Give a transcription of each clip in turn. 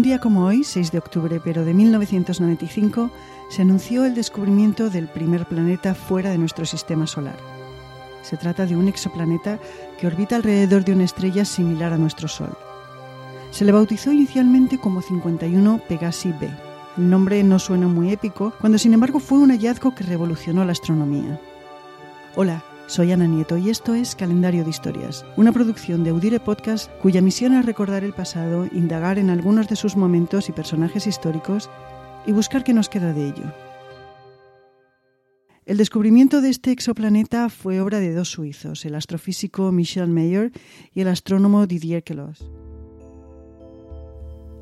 Un día como hoy, 6 de octubre, pero de 1995, se anunció el descubrimiento del primer planeta fuera de nuestro sistema solar. Se trata de un exoplaneta que orbita alrededor de una estrella similar a nuestro Sol. Se le bautizó inicialmente como 51 Pegasi b. El nombre no suena muy épico, cuando sin embargo fue un hallazgo que revolucionó la astronomía. Hola, soy Ana Nieto y esto es Calendario de Historias, una producción de Audire Podcast cuya misión es recordar el pasado, indagar en algunos de sus momentos y personajes históricos y buscar qué nos queda de ello. El descubrimiento de este exoplaneta fue obra de dos suizos, el astrofísico Michel Mayer y el astrónomo Didier Queloz.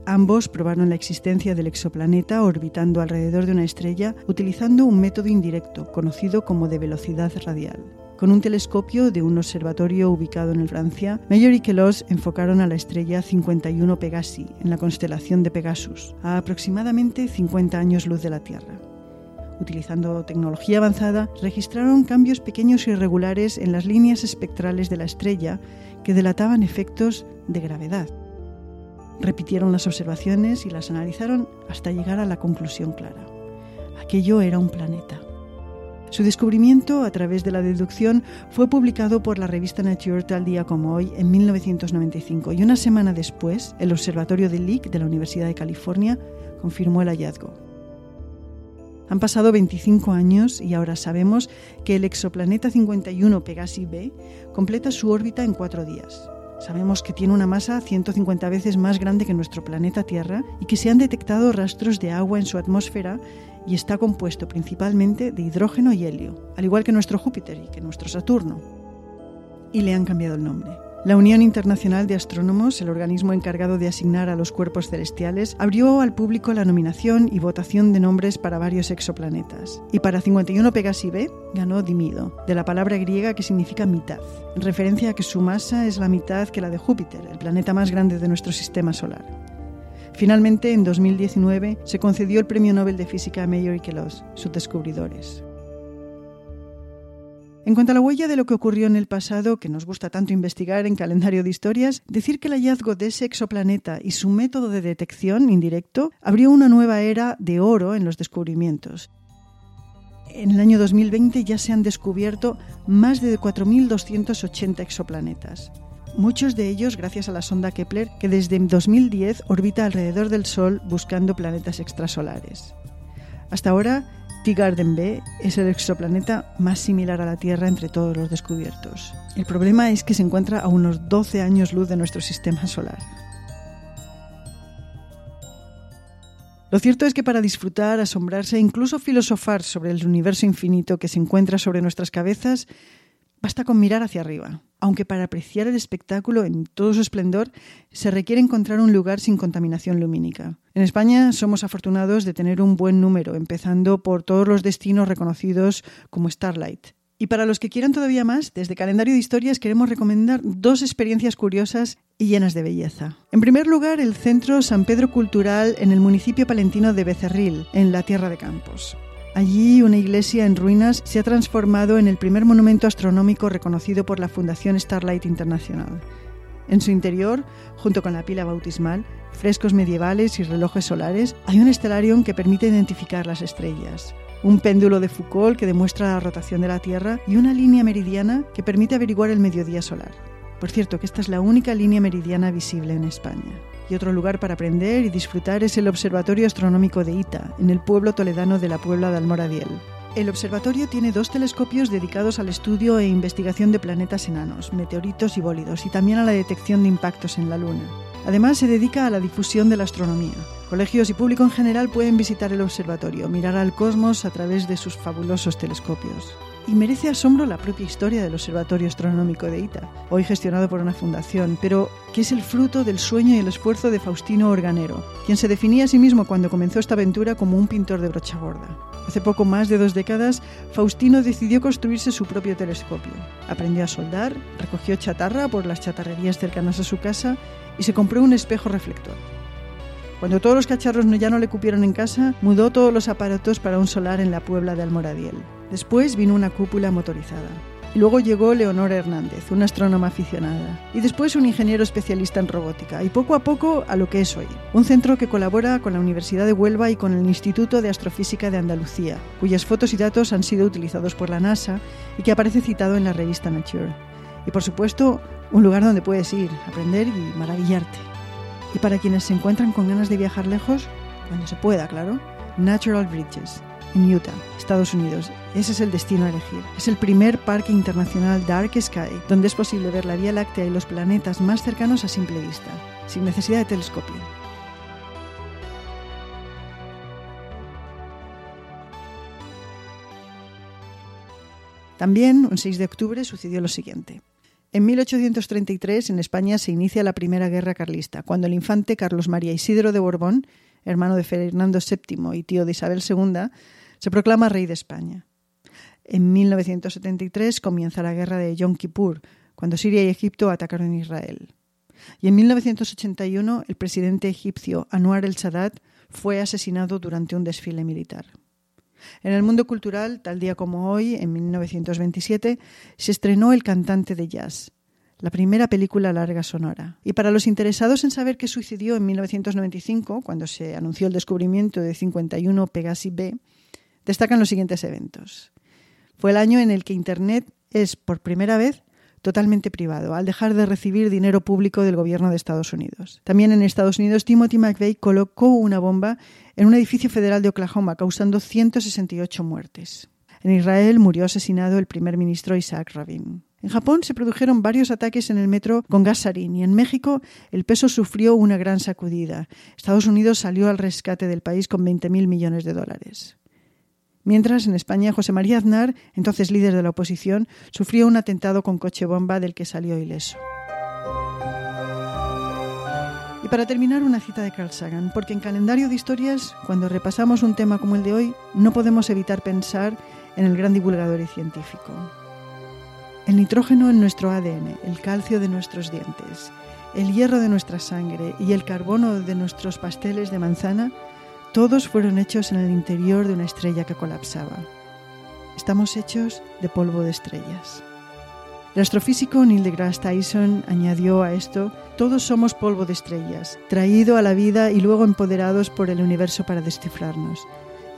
Ambos probaron la existencia del exoplaneta orbitando alrededor de una estrella utilizando un método indirecto conocido como de velocidad radial. Con un telescopio de un observatorio ubicado en Francia, Meyer y Queloz enfocaron a la estrella 51 Pegasi en la constelación de Pegasus, a aproximadamente 50 años luz de la Tierra. Utilizando tecnología avanzada, registraron cambios pequeños y irregulares en las líneas espectrales de la estrella que delataban efectos de gravedad. Repitieron las observaciones y las analizaron hasta llegar a la conclusión clara. Aquello era un planeta. Su descubrimiento a través de la deducción fue publicado por la revista Nature tal día como hoy en 1995 y una semana después el Observatorio de Lick de la Universidad de California confirmó el hallazgo. Han pasado 25 años y ahora sabemos que el exoplaneta 51 Pegasi b completa su órbita en cuatro días. Sabemos que tiene una masa 150 veces más grande que nuestro planeta Tierra y que se han detectado rastros de agua en su atmósfera y está compuesto principalmente de hidrógeno y helio, al igual que nuestro Júpiter y que nuestro Saturno. Y le han cambiado el nombre. La Unión Internacional de Astrónomos, el organismo encargado de asignar a los cuerpos celestiales, abrió al público la nominación y votación de nombres para varios exoplanetas. Y para 51 Pegasi b ganó Dimido, de la palabra griega que significa mitad, en referencia a que su masa es la mitad que la de Júpiter, el planeta más grande de nuestro sistema solar. Finalmente, en 2019, se concedió el Premio Nobel de Física a Mayer y Queloz, sus descubridores. En cuanto a la huella de lo que ocurrió en el pasado, que nos gusta tanto investigar en calendario de historias, decir que el hallazgo de ese exoplaneta y su método de detección indirecto abrió una nueva era de oro en los descubrimientos. En el año 2020 ya se han descubierto más de 4.280 exoplanetas muchos de ellos gracias a la sonda Kepler que desde 2010 orbita alrededor del Sol buscando planetas extrasolares. Hasta ahora, T-Garden B es el exoplaneta más similar a la Tierra entre todos los descubiertos. El problema es que se encuentra a unos 12 años luz de nuestro sistema solar. Lo cierto es que para disfrutar, asombrarse e incluso filosofar sobre el universo infinito que se encuentra sobre nuestras cabezas, Basta con mirar hacia arriba, aunque para apreciar el espectáculo en todo su esplendor se requiere encontrar un lugar sin contaminación lumínica. En España somos afortunados de tener un buen número, empezando por todos los destinos reconocidos como Starlight. Y para los que quieran todavía más, desde Calendario de Historias queremos recomendar dos experiencias curiosas y llenas de belleza. En primer lugar, el Centro San Pedro Cultural en el municipio palentino de Becerril, en la Tierra de Campos. Allí, una iglesia en ruinas se ha transformado en el primer monumento astronómico reconocido por la Fundación Starlight International. En su interior, junto con la pila bautismal, frescos medievales y relojes solares, hay un estelarium que permite identificar las estrellas, un péndulo de Foucault que demuestra la rotación de la Tierra y una línea meridiana que permite averiguar el mediodía solar. Por cierto, que esta es la única línea meridiana visible en España. Y otro lugar para aprender y disfrutar es el Observatorio Astronómico de Ita, en el pueblo toledano de la Puebla de Almoradiel. El observatorio tiene dos telescopios dedicados al estudio e investigación de planetas enanos, meteoritos y bólidos, y también a la detección de impactos en la Luna. Además, se dedica a la difusión de la astronomía. Colegios y público en general pueden visitar el observatorio, mirar al cosmos a través de sus fabulosos telescopios y merece asombro la propia historia del Observatorio Astronómico de Ita, hoy gestionado por una fundación, pero que es el fruto del sueño y el esfuerzo de Faustino Organero, quien se definía a sí mismo cuando comenzó esta aventura como un pintor de brocha gorda. Hace poco más de dos décadas, Faustino decidió construirse su propio telescopio. Aprendió a soldar, recogió chatarra por las chatarrerías cercanas a su casa y se compró un espejo reflector. Cuando todos los cacharros ya no le cupieron en casa, mudó todos los aparatos para un solar en la Puebla de Almoradiel. Después vino una cúpula motorizada. luego llegó Leonora Hernández, una astrónoma aficionada. Y después un ingeniero especialista en robótica. Y poco a poco a lo que es hoy. Un centro que colabora con la Universidad de Huelva y con el Instituto de Astrofísica de Andalucía, cuyas fotos y datos han sido utilizados por la NASA y que aparece citado en la revista Nature. Y por supuesto, un lugar donde puedes ir, aprender y maravillarte. Y para quienes se encuentran con ganas de viajar lejos, cuando se pueda, claro, Natural Bridges, en Utah, Estados Unidos. Ese es el destino a elegir. Es el primer parque internacional Dark Sky, donde es posible ver la Vía Láctea y los planetas más cercanos a simple vista, sin necesidad de telescopio. También, un 6 de octubre, sucedió lo siguiente. En 1833 en España se inicia la Primera Guerra Carlista, cuando el infante Carlos María Isidro de Borbón, hermano de Fernando VII y tío de Isabel II, se proclama rey de España. En 1973 comienza la guerra de Yom Kippur, cuando Siria y Egipto atacaron Israel. Y en 1981 el presidente egipcio Anwar el-Sadat fue asesinado durante un desfile militar. En el mundo cultural, tal día como hoy, en 1927, se estrenó El cantante de jazz, la primera película larga sonora. Y para los interesados en saber qué sucedió en 1995, cuando se anunció el descubrimiento de 51 Pegasi B, destacan los siguientes eventos. Fue el año en el que Internet es, por primera vez, totalmente privado, al dejar de recibir dinero público del gobierno de Estados Unidos. También en Estados Unidos, Timothy McVeigh colocó una bomba en un edificio federal de Oklahoma, causando 168 muertes. En Israel murió asesinado el primer ministro Isaac Rabin. En Japón se produjeron varios ataques en el metro con gas sarín y en México el peso sufrió una gran sacudida. Estados Unidos salió al rescate del país con 20.000 millones de dólares. Mientras, en España, José María Aznar, entonces líder de la oposición, sufrió un atentado con coche bomba del que salió ileso. Y para terminar, una cita de Carl Sagan, porque en calendario de historias, cuando repasamos un tema como el de hoy, no podemos evitar pensar en el gran divulgador y científico. El nitrógeno en nuestro ADN, el calcio de nuestros dientes, el hierro de nuestra sangre y el carbono de nuestros pasteles de manzana todos fueron hechos en el interior de una estrella que colapsaba. Estamos hechos de polvo de estrellas. El astrofísico Neil deGrasse Tyson añadió a esto, todos somos polvo de estrellas, traído a la vida y luego empoderados por el universo para descifrarnos.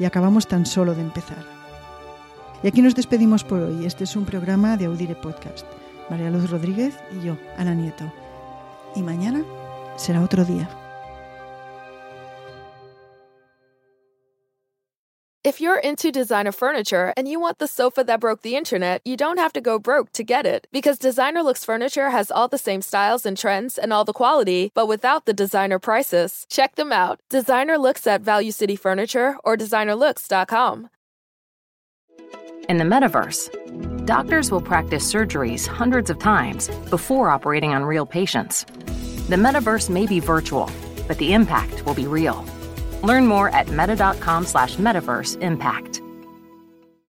Y acabamos tan solo de empezar. Y aquí nos despedimos por hoy. Este es un programa de Audire Podcast. María Luz Rodríguez y yo, Ana Nieto. Y mañana será otro día. If you're into designer furniture and you want the sofa that broke the internet, you don't have to go broke to get it. Because Designer Looks Furniture has all the same styles and trends and all the quality, but without the designer prices. Check them out. Designer Looks at Value City Furniture or designerlooks.com. In the metaverse, doctors will practice surgeries hundreds of times before operating on real patients. The metaverse may be virtual, but the impact will be real. Learn more at meta.com slash metaverse impact.